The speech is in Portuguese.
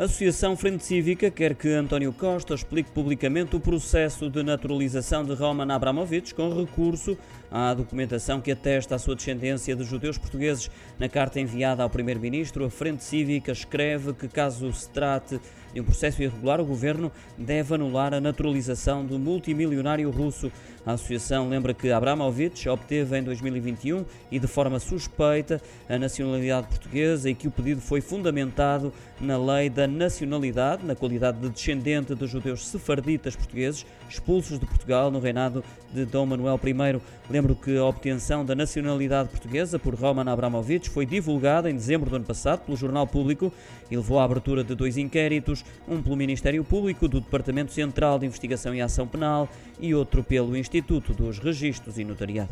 Associação Frente Cívica quer que António Costa explique publicamente o processo de naturalização de Roman Abramovich com recurso à documentação que atesta a sua descendência de judeus portugueses. Na carta enviada ao Primeiro-Ministro, a Frente Cívica escreve que, caso se trate de um processo irregular, o governo deve anular a naturalização do multimilionário russo. A associação lembra que Abramovich obteve em 2021 e de forma suspeita a nacionalidade portuguesa e que o pedido foi fundamentado na lei da nacionalidade, na qualidade de descendente de judeus sefarditas portugueses expulsos de Portugal no reinado de Dom Manuel I. Lembro que a obtenção da nacionalidade portuguesa por Roman Abramovich foi divulgada em dezembro do ano passado pelo Jornal Público e levou à abertura de dois inquéritos, um pelo Ministério Público do Departamento Central de Investigação e Ação Penal e outro pelo Instituto dos Registros e Notariado.